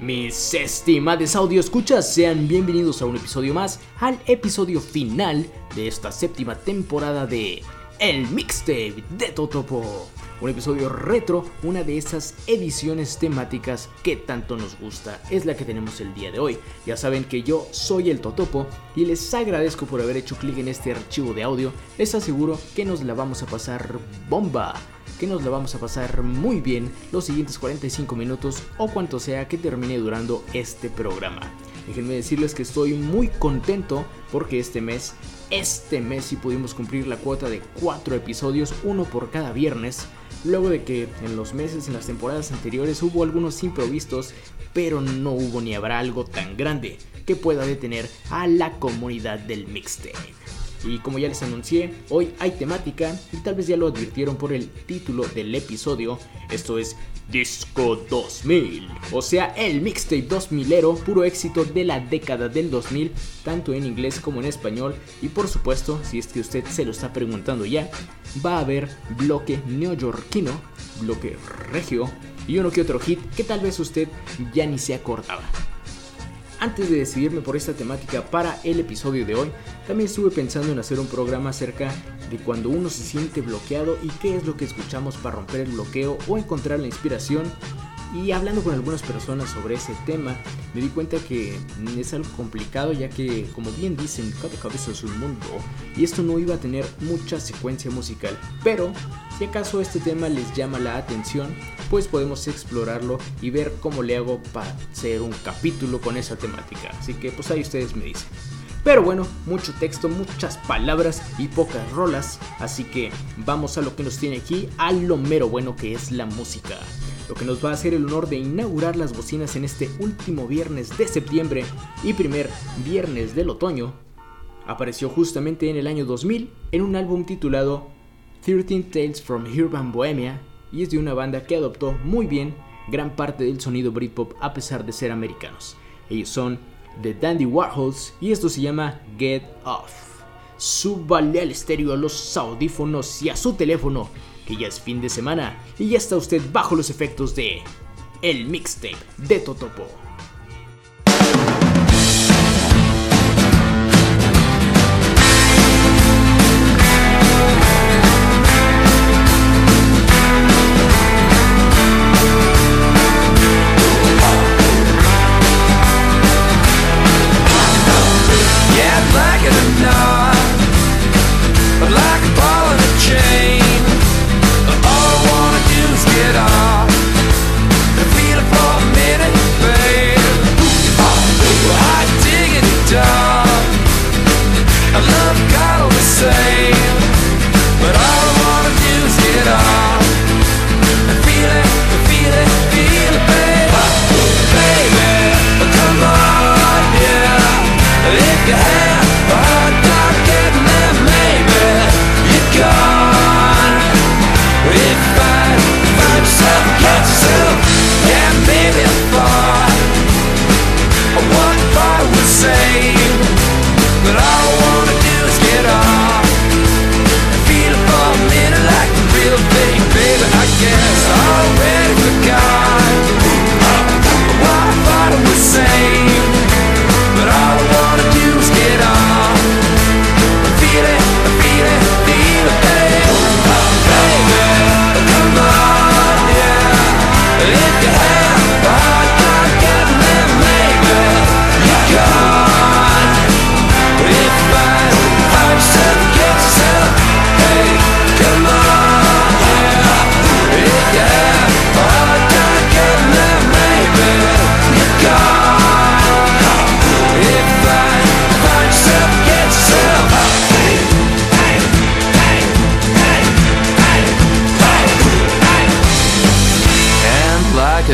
Mis estimados audio escuchas, sean bienvenidos a un episodio más, al episodio final de esta séptima temporada de El Mixtape de Totopo. Un episodio retro, una de esas ediciones temáticas que tanto nos gusta, es la que tenemos el día de hoy. Ya saben que yo soy el Totopo y les agradezco por haber hecho clic en este archivo de audio. Les aseguro que nos la vamos a pasar bomba que nos la vamos a pasar muy bien los siguientes 45 minutos o cuanto sea que termine durando este programa. Déjenme decirles que estoy muy contento porque este mes, este mes sí pudimos cumplir la cuota de 4 episodios, uno por cada viernes, luego de que en los meses, en las temporadas anteriores hubo algunos improvistos, pero no hubo ni habrá algo tan grande que pueda detener a la comunidad del mixtape. Y como ya les anuncié, hoy hay temática y tal vez ya lo advirtieron por el título del episodio. Esto es Disco 2000, o sea, el mixtape 2000ero, puro éxito de la década del 2000, tanto en inglés como en español. Y por supuesto, si es que usted se lo está preguntando ya, va a haber bloque neoyorquino, bloque regio y uno que otro hit que tal vez usted ya ni se acordaba. Antes de decidirme por esta temática para el episodio de hoy, también estuve pensando en hacer un programa acerca de cuando uno se siente bloqueado y qué es lo que escuchamos para romper el bloqueo o encontrar la inspiración y hablando con algunas personas sobre ese tema, me di cuenta que es algo complicado ya que, como bien dicen, cada cabeza es un mundo y esto no iba a tener mucha secuencia musical. Pero, si acaso este tema les llama la atención, pues podemos explorarlo y ver cómo le hago para hacer un capítulo con esa temática. Así que, pues ahí ustedes me dicen. Pero bueno, mucho texto, muchas palabras y pocas rolas, así que vamos a lo que nos tiene aquí, a lo mero bueno que es la música lo que nos va a hacer el honor de inaugurar las bocinas en este último viernes de septiembre y primer viernes del otoño, apareció justamente en el año 2000 en un álbum titulado 13 Tales from Urban Bohemia y es de una banda que adoptó muy bien gran parte del sonido Britpop a pesar de ser americanos. Ellos son The Dandy Warhols y esto se llama Get Off. Súbale al estéreo a los audífonos y a su teléfono que ya es fin de semana y ya está usted bajo los efectos de el mixtape de Totopo.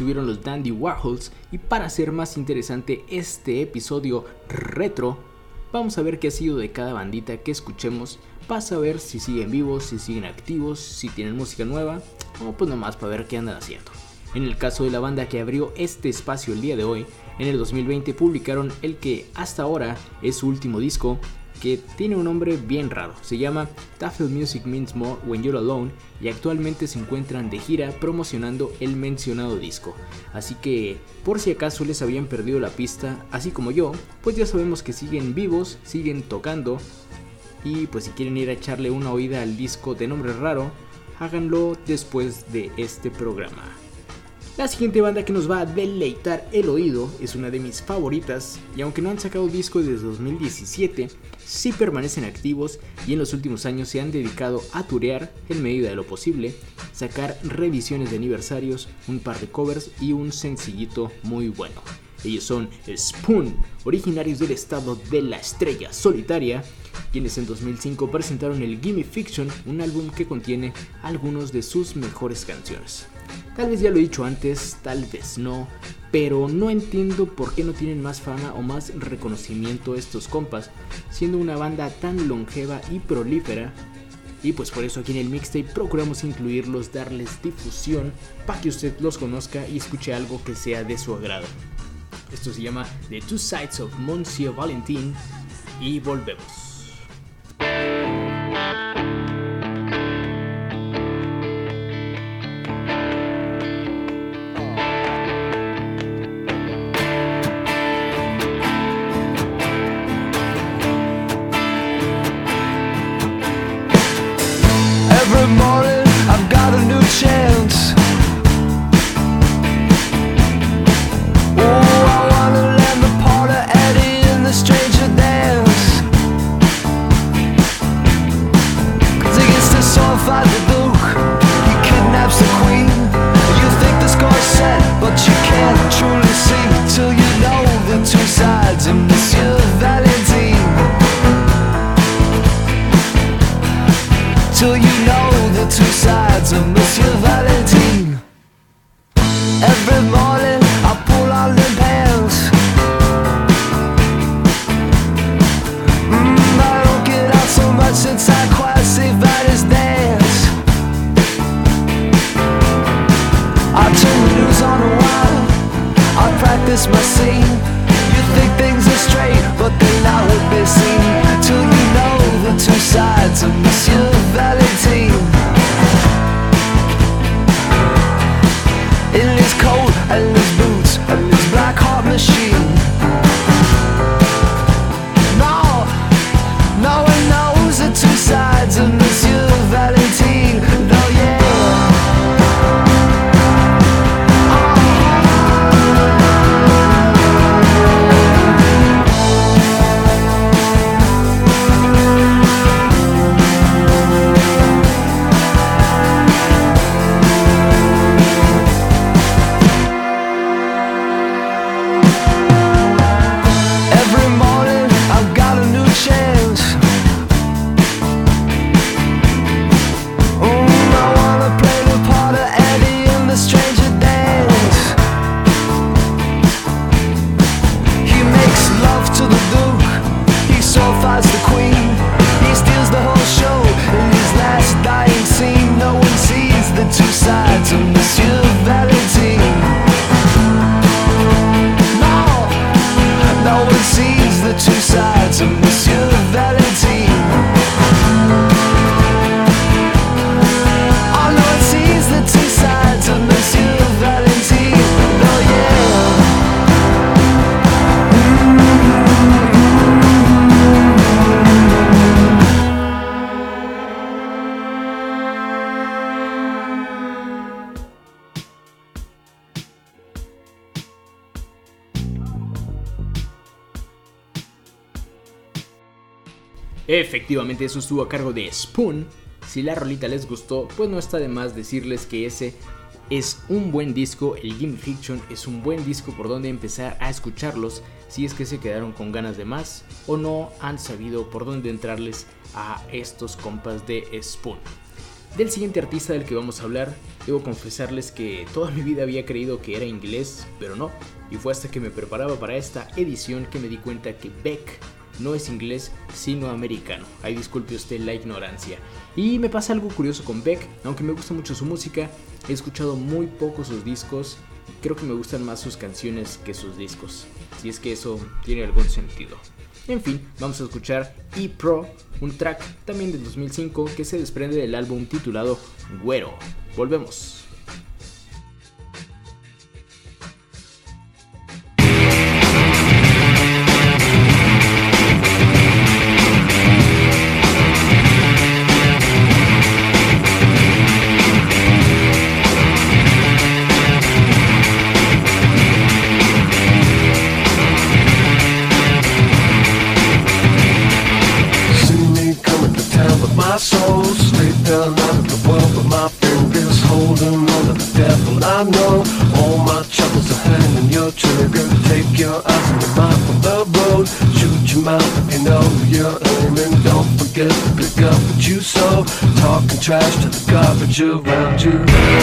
es, ahí subieron los Dandy Warhols y para hacer más interesante este episodio retro, vamos a ver qué ha sido de cada bandita que escuchemos para saber si siguen vivos, si siguen activos, si tienen música nueva o pues nomás para ver qué andan haciendo. En el caso de la banda que abrió este espacio el día de hoy, en el 2020 publicaron el que hasta ahora es su último disco, que tiene un nombre bien raro. Se llama Tafel Music Means More When You're Alone y actualmente se encuentran de gira promocionando el mencionado disco. Así que, por si acaso les habían perdido la pista, así como yo, pues ya sabemos que siguen vivos, siguen tocando. Y pues si quieren ir a echarle una oída al disco de nombre raro, háganlo después de este programa. La siguiente banda que nos va a deleitar el oído es una de mis favoritas y aunque no han sacado disco desde 2017, sí permanecen activos y en los últimos años se han dedicado a turear en medida de lo posible, sacar revisiones de aniversarios, un par de covers y un sencillito muy bueno. Ellos son Spoon, originarios del estado de la estrella solitaria, quienes en 2005 presentaron el Gimme Fiction, un álbum que contiene algunos de sus mejores canciones. Tal vez ya lo he dicho antes, tal vez no, pero no entiendo por qué no tienen más fama o más reconocimiento estos compas, siendo una banda tan longeva y prolífera. Y pues por eso aquí en el mixtape procuramos incluirlos, darles difusión para que usted los conozca y escuche algo que sea de su agrado. Esto se llama The Two Sides of Monsieur Valentin y volvemos. Efectivamente, eso estuvo a cargo de Spoon. Si la rolita les gustó, pues no está de más decirles que ese es un buen disco, el Game Fiction es un buen disco por donde empezar a escucharlos si es que se quedaron con ganas de más o no han sabido por dónde entrarles a estos compas de Spoon. Del siguiente artista del que vamos a hablar, debo confesarles que toda mi vida había creído que era inglés, pero no, y fue hasta que me preparaba para esta edición que me di cuenta que Beck no es inglés, sino americano. Ay, disculpe usted la ignorancia. Y me pasa algo curioso con Beck, aunque me gusta mucho su música, he escuchado muy poco sus discos, creo que me gustan más sus canciones que sus discos, si es que eso tiene algún sentido. En fin, vamos a escuchar E-Pro, un track también del 2005 que se desprende del álbum titulado Güero. Volvemos. The garbage around you.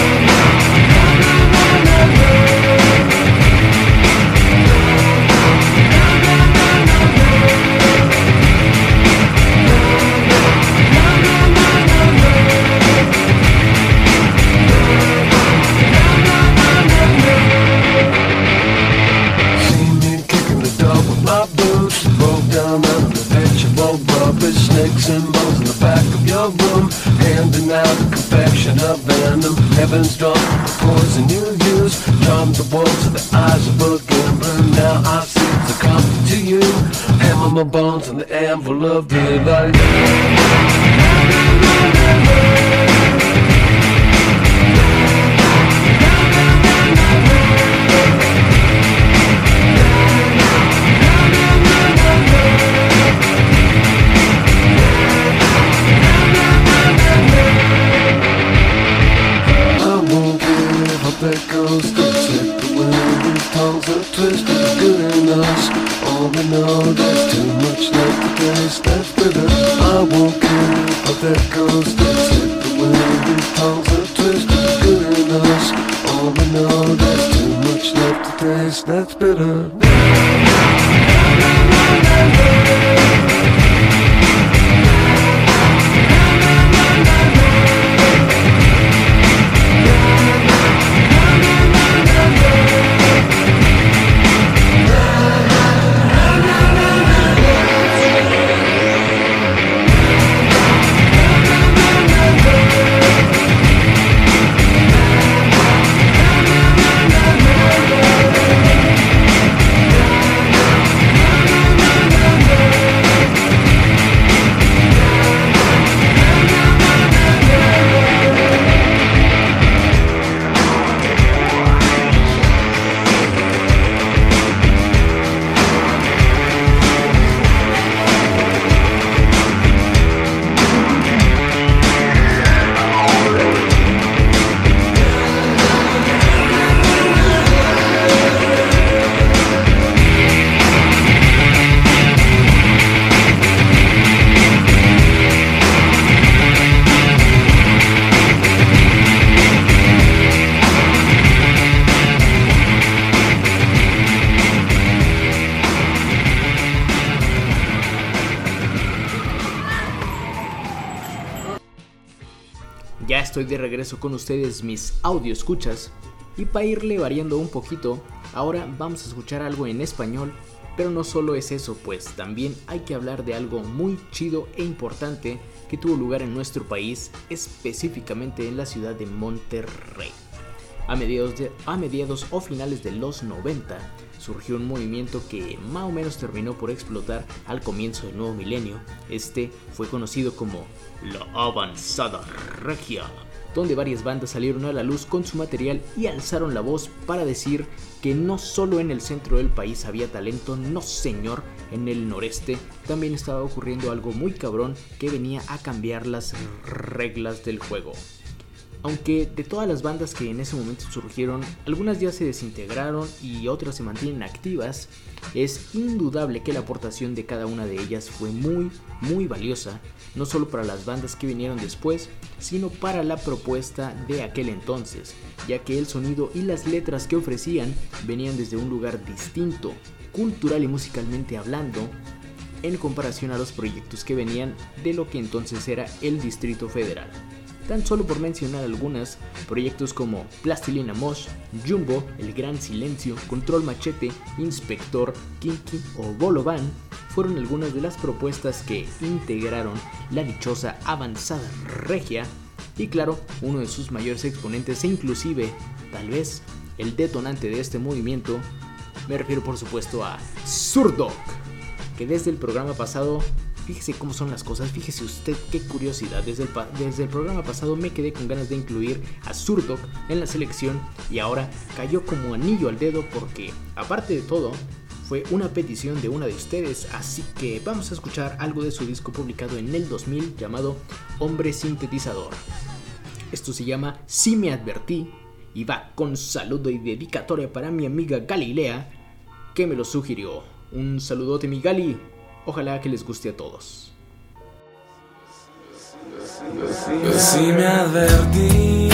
Con ustedes mis audio escuchas y para irle variando un poquito, ahora vamos a escuchar algo en español, pero no solo es eso, pues también hay que hablar de algo muy chido e importante que tuvo lugar en nuestro país, específicamente en la ciudad de Monterrey. A mediados, a mediados o finales de los 90, surgió un movimiento que más o menos terminó por explotar al comienzo del nuevo milenio. Este fue conocido como la Avanzada Regia donde varias bandas salieron a la luz con su material y alzaron la voz para decir que no solo en el centro del país había talento, no señor, en el noreste también estaba ocurriendo algo muy cabrón que venía a cambiar las reglas del juego. Aunque de todas las bandas que en ese momento surgieron, algunas ya se desintegraron y otras se mantienen activas, es indudable que la aportación de cada una de ellas fue muy, muy valiosa, no solo para las bandas que vinieron después, sino para la propuesta de aquel entonces, ya que el sonido y las letras que ofrecían venían desde un lugar distinto, cultural y musicalmente hablando, en comparación a los proyectos que venían de lo que entonces era el Distrito Federal. Tan solo por mencionar algunas, proyectos como Plastilina Mosh, Jumbo, El Gran Silencio, Control Machete, Inspector, Kinky o Bolovan fueron algunas de las propuestas que integraron la dichosa avanzada regia y claro, uno de sus mayores exponentes e inclusive, tal vez, el detonante de este movimiento, me refiero por supuesto a Zurdok, que desde el programa pasado Fíjese cómo son las cosas, fíjese usted qué curiosidad. Desde el, programa pasado me quedé con ganas de incluir a Zurdok en la selección y ahora cayó como anillo al dedo porque, aparte de todo, fue una petición de una de ustedes, así que vamos a escuchar algo de su disco publicado en el 2000 llamado Hombre Sintetizador. Esto se llama Si me advertí y va con saludo y dedicatoria para mi amiga Galilea que me lo sugirió. Un saludote mi Gali, Ojalá que les guste a todos. Me advertí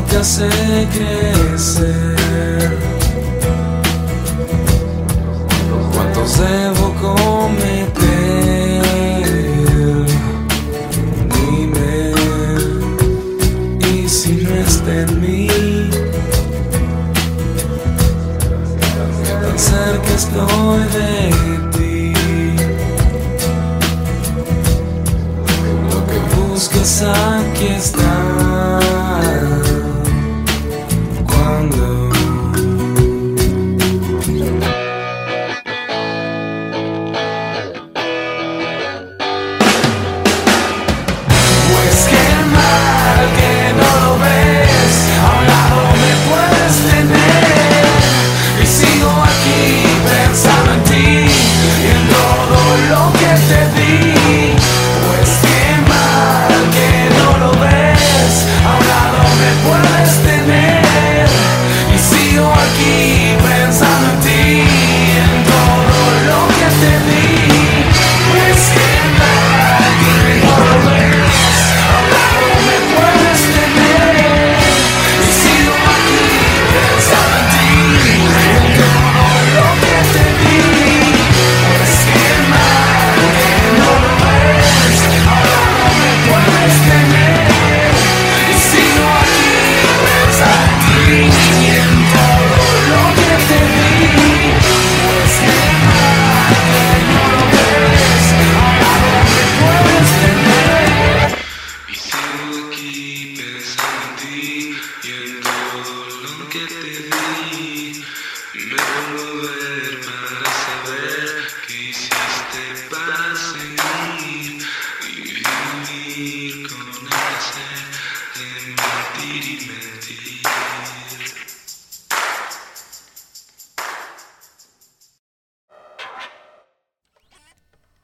error te hace crecer. ¿Cuántos debo cometer? Dime, y si no está en mí, ¿qué tan cerca estoy de ti? Lo que buscas aquí está.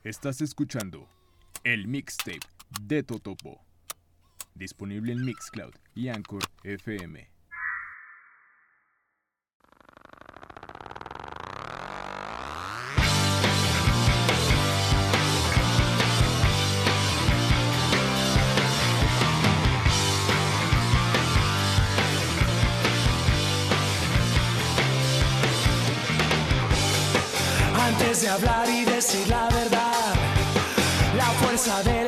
Estás escuchando el mixtape de Totopo. Disponible en Mixcloud y Anchor FM. Antes de hablar y decir la verdad, la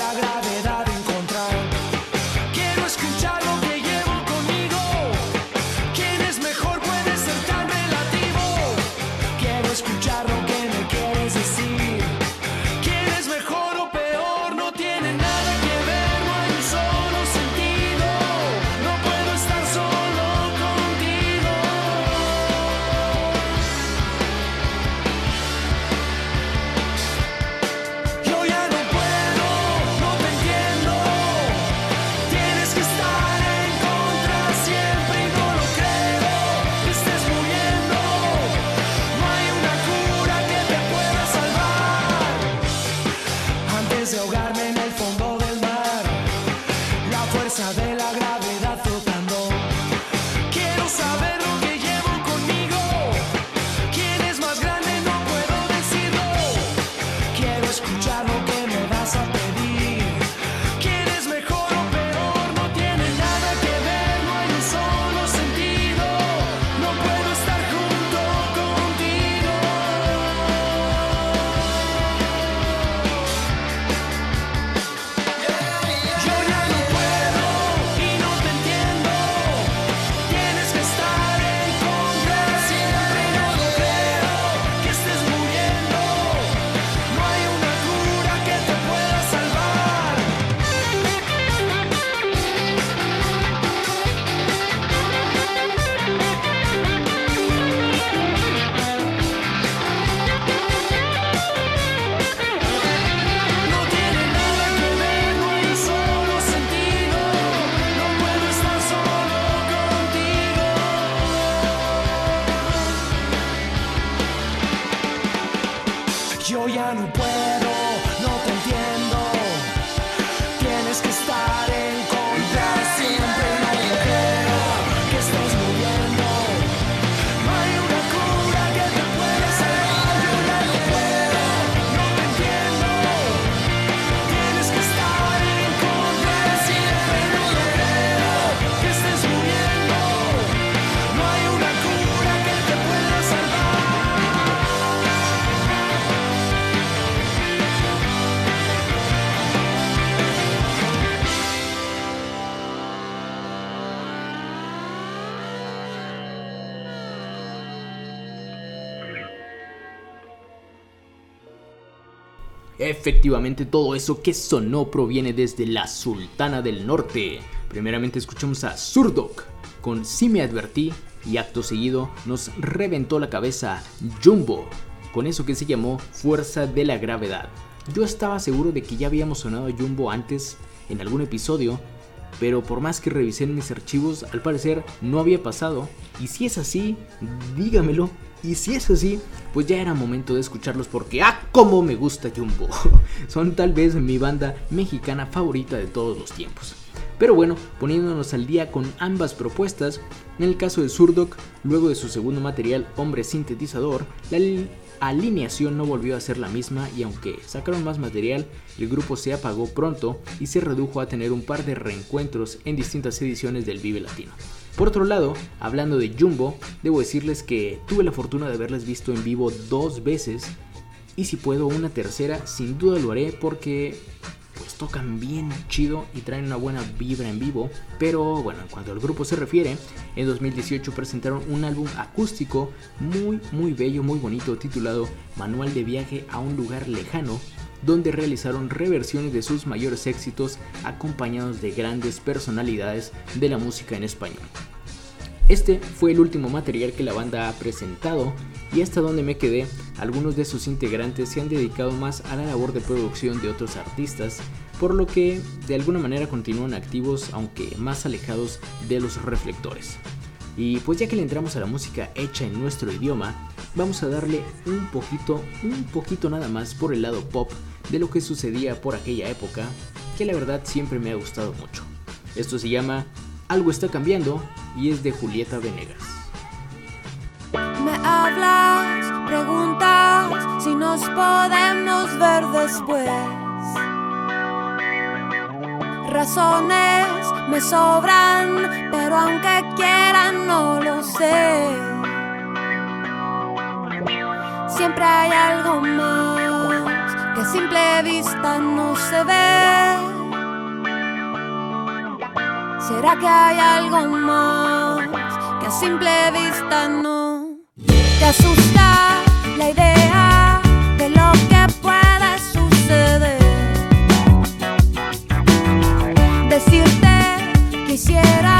Yo ya no puedo, Efectivamente, todo eso que sonó proviene desde la Sultana del Norte. Primeramente escuchamos a Zurdok con Si me advertí y acto seguido nos reventó la cabeza Jumbo con eso que se llamó Fuerza de la Gravedad. Yo estaba seguro de que ya habíamos sonado a Jumbo antes en algún episodio, pero por más que revisé en mis archivos, al parecer no había pasado. Y si es así, dígamelo. Y si es así, pues ya era momento de escucharlos porque ¡ah! ¡Cómo me gusta Jumbo! Son tal vez mi banda mexicana favorita de todos los tiempos. Pero bueno, poniéndonos al día con ambas propuestas, en el caso de Zurdok, luego de su segundo material Hombre Sintetizador, la li- alineación no volvió a ser la misma y aunque sacaron más material, el grupo se apagó pronto y se redujo a tener un par de reencuentros en distintas ediciones del Vive Latino. Por otro lado, hablando de Jumbo, debo decirles que tuve la fortuna de haberles visto en vivo dos veces y si puedo una tercera, sin duda lo haré porque pues tocan bien chido y traen una buena vibra en vivo. Pero bueno, en cuanto al grupo se refiere, en 2018 presentaron un álbum acústico muy muy bello, muy bonito, titulado Manual de viaje a un lugar lejano, donde realizaron reversiones de sus mayores éxitos acompañados de grandes personalidades de la música en español. Este fue el último material que la banda ha presentado y hasta donde me quedé, algunos de sus integrantes se han dedicado más a la labor de producción de otros artistas, por lo que de alguna manera continúan activos aunque más alejados de los reflectores. Y pues ya que le entramos a la música hecha en nuestro idioma, vamos a darle un poquito, un poquito nada más por el lado pop de lo que sucedía por aquella época, que la verdad siempre me ha gustado mucho. Esto se llama Algo está cambiando y es de Julieta Venegas. Me hablas, preguntas si nos podemos ver después. Razones me sobran, pero aunque quieran no lo sé. Siempre hay algo más simple vista no se ve. ¿Será que hay algo más que a simple vista no te asusta la idea de lo que puede suceder? Decirte quisiera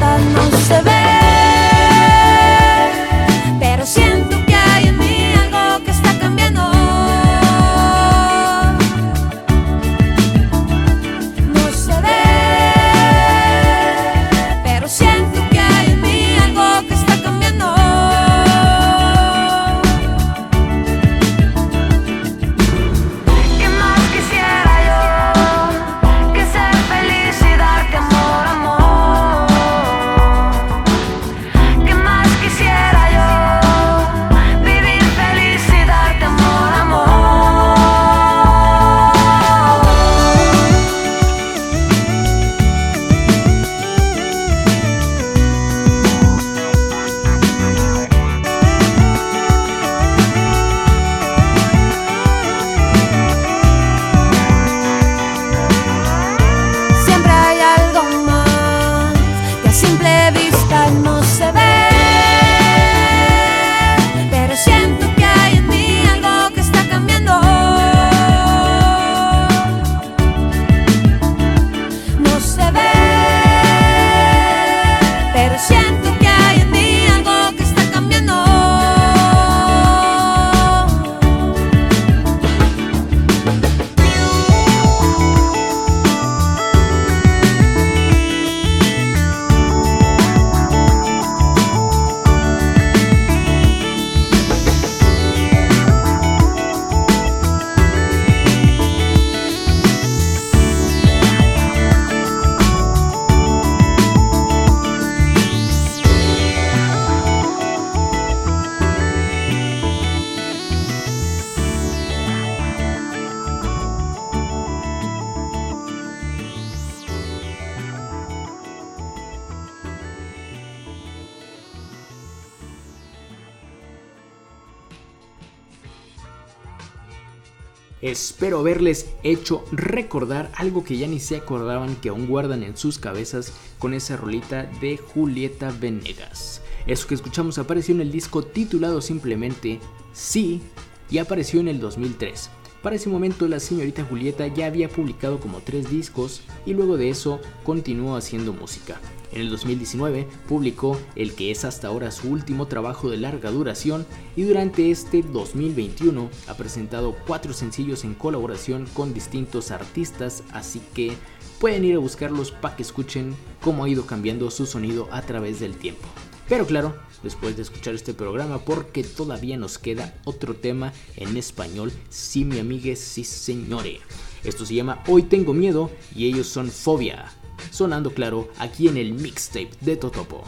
no se ve? Espero haberles hecho recordar algo que ya ni se acordaban que aún guardan en sus cabezas con esa rolita de Julieta Venegas. Eso que escuchamos apareció en el disco titulado simplemente Sí y apareció en el 2003. Para ese momento la señorita Julieta ya había publicado como tres discos y luego de eso continuó haciendo música. En el 2019 publicó el que es hasta ahora su último trabajo de larga duración y durante este 2021 ha presentado cuatro sencillos en colaboración con distintos artistas, así que pueden ir a buscarlos para que escuchen cómo ha ido cambiando su sonido a través del tiempo. Pero claro, después de escuchar este programa, porque todavía nos queda otro tema en español, sí mi amigue, sí señore. Esto se llama Hoy tengo miedo y ellos son Fobia sonando claro aquí en el mixtape de Totopo.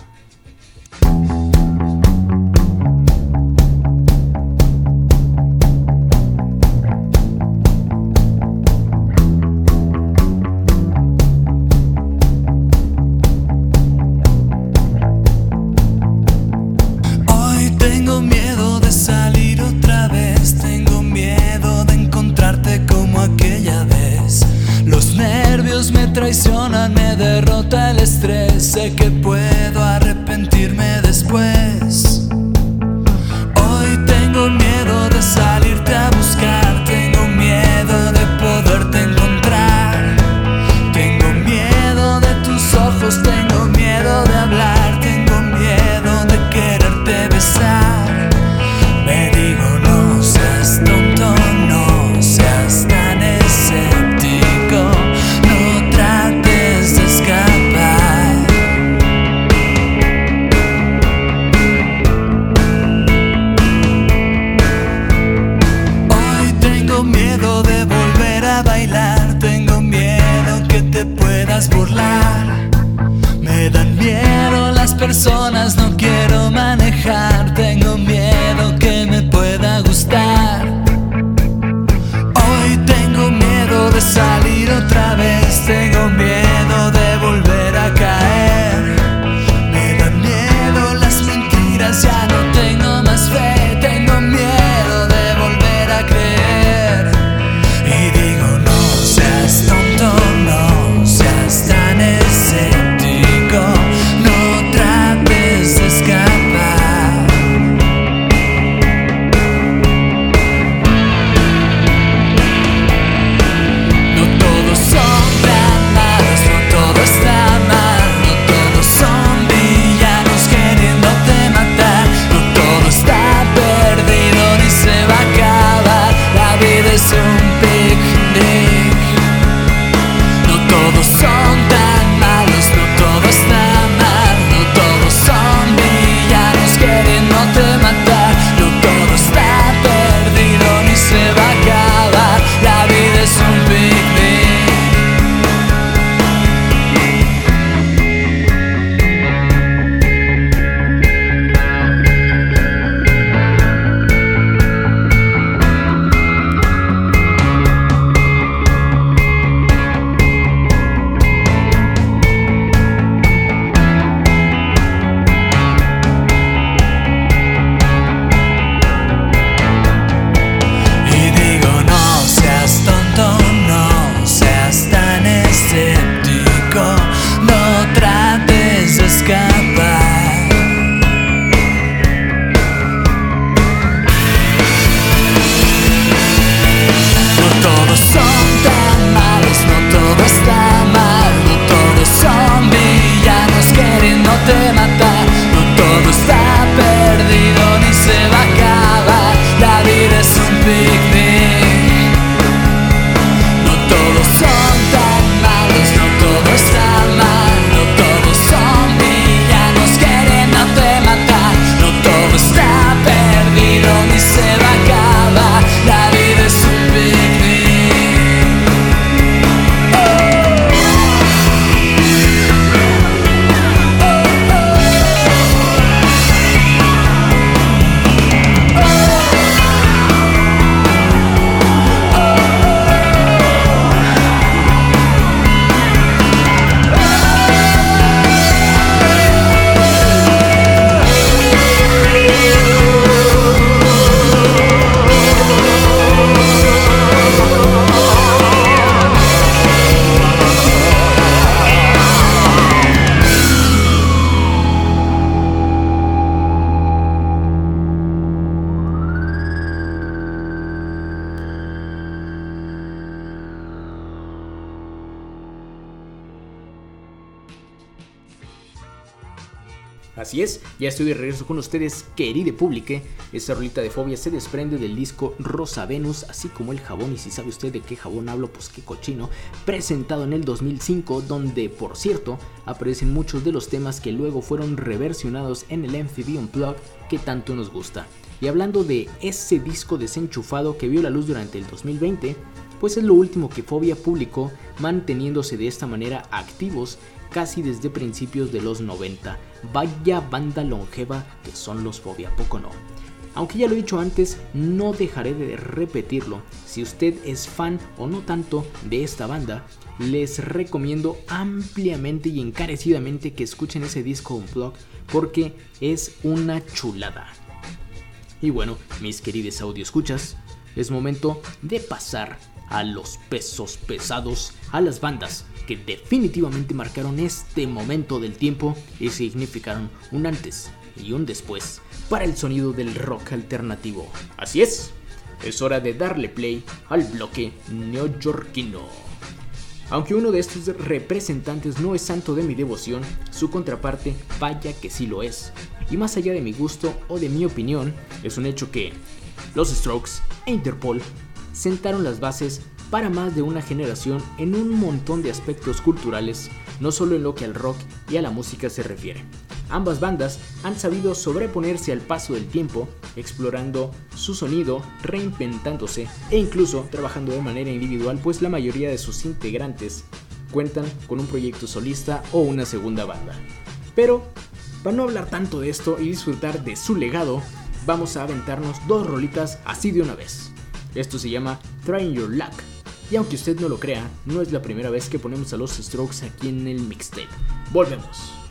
Ya estoy de regreso con ustedes, querido publique. Esta rolita de fobia se desprende del disco Rosa Venus, así como el jabón. Y si sabe usted de qué jabón hablo, pues qué cochino. Presentado en el 2005, donde, por cierto, aparecen muchos de los temas que luego fueron reversionados en el MTV plug que tanto nos gusta. Y hablando de ese disco desenchufado que vio la luz durante el 2020, pues es lo último que Fobia publicó, manteniéndose de esta manera activos casi desde principios de los 90. Vaya banda longeva que son los Fobia, poco no. Aunque ya lo he dicho antes, no dejaré de repetirlo. Si usted es fan o no tanto de esta banda, les recomiendo ampliamente y encarecidamente que escuchen ese disco Unplug porque es una chulada. Y bueno, mis queridos audio escuchas, es momento de pasar a los pesos pesados, a las bandas que definitivamente marcaron este momento del tiempo y significaron un antes y un después para el sonido del rock alternativo. Así es, es hora de darle play al bloque neoyorquino. Aunque uno de estos representantes no es santo de mi devoción, su contraparte vaya que sí lo es. Y más allá de mi gusto o de mi opinión, es un hecho que los Strokes e Interpol sentaron las bases para más de una generación en un montón de aspectos culturales, no solo en lo que al rock y a la música se refiere. Ambas bandas han sabido sobreponerse al paso del tiempo, explorando su sonido, reinventándose e incluso trabajando de manera individual, pues la mayoría de sus integrantes cuentan con un proyecto solista o una segunda banda. Pero, para no hablar tanto de esto y disfrutar de su legado, vamos a aventarnos dos rolitas así de una vez. Esto se llama Trying Your Luck. Y aunque usted no lo crea, no es la primera vez que ponemos a los Strokes aquí en el mixtape. Volvemos.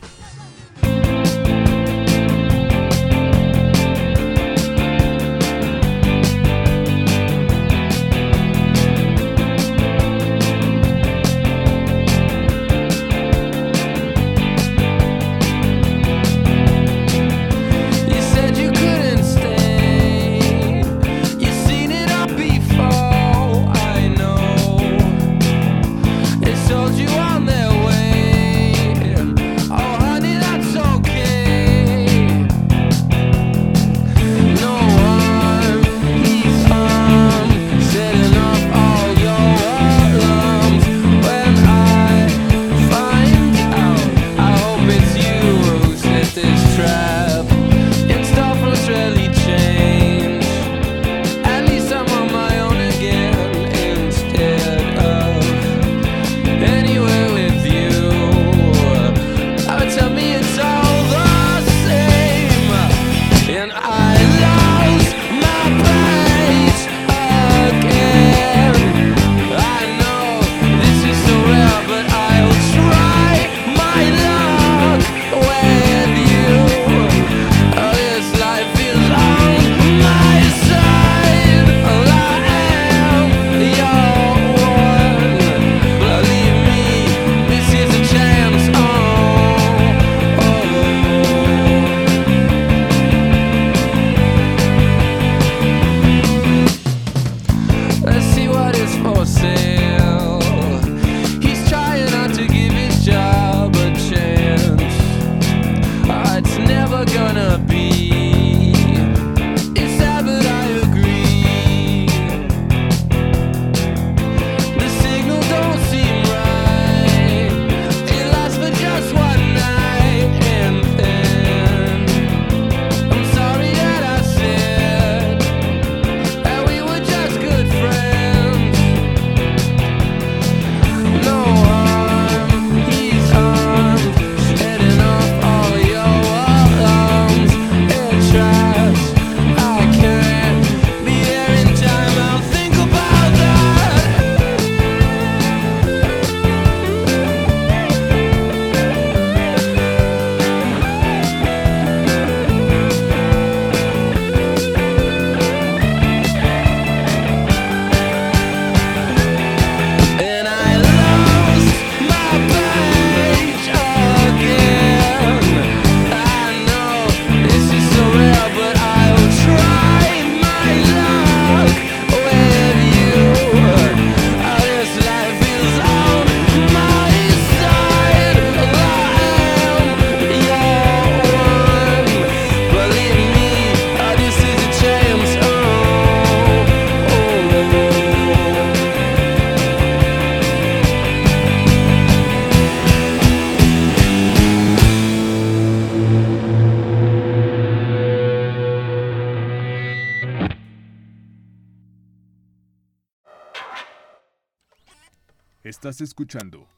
Estás escuchando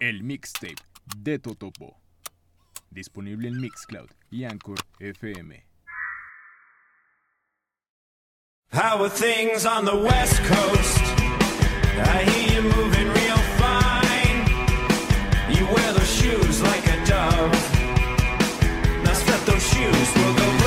el mixtape de Totopo. Disponible en Mixcloud y Anchor FM. How are things on the West Coast? I hear you moving real fine. You wear those shoes like a dove. Now step those shoes will go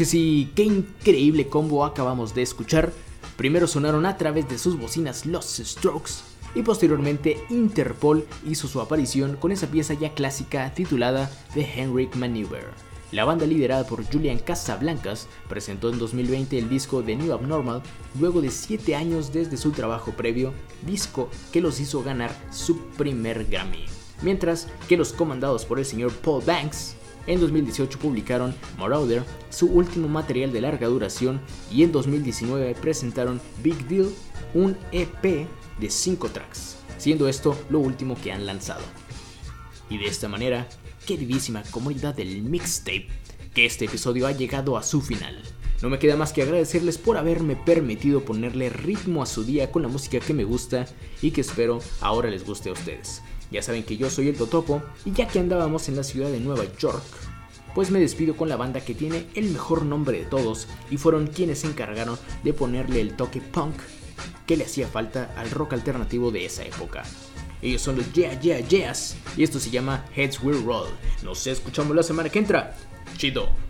Que sí, qué increíble combo acabamos de escuchar. Primero sonaron a través de sus bocinas los Strokes y posteriormente Interpol hizo su aparición con esa pieza ya clásica titulada The Henrik Maneuver. La banda liderada por Julian Casablancas presentó en 2020 el disco The New Abnormal luego de 7 años desde su trabajo previo, disco que los hizo ganar su primer Grammy. Mientras que los comandados por el señor Paul Banks en 2018 publicaron Marauder, su último material de larga duración, y en 2019 presentaron Big Deal, un EP de 5 tracks, siendo esto lo último que han lanzado. Y de esta manera, queridísima comunidad del mixtape, que este episodio ha llegado a su final. No me queda más que agradecerles por haberme permitido ponerle ritmo a su día con la música que me gusta y que espero ahora les guste a ustedes. Ya saben que yo soy el Totopo y ya que andábamos en la ciudad de Nueva York, pues me despido con la banda que tiene el mejor nombre de todos y fueron quienes se encargaron de ponerle el toque punk que le hacía falta al rock alternativo de esa época. Ellos son los Yeah Yeah Yeahs y esto se llama Heads Will Roll. Nos escuchamos la semana que entra. Chido.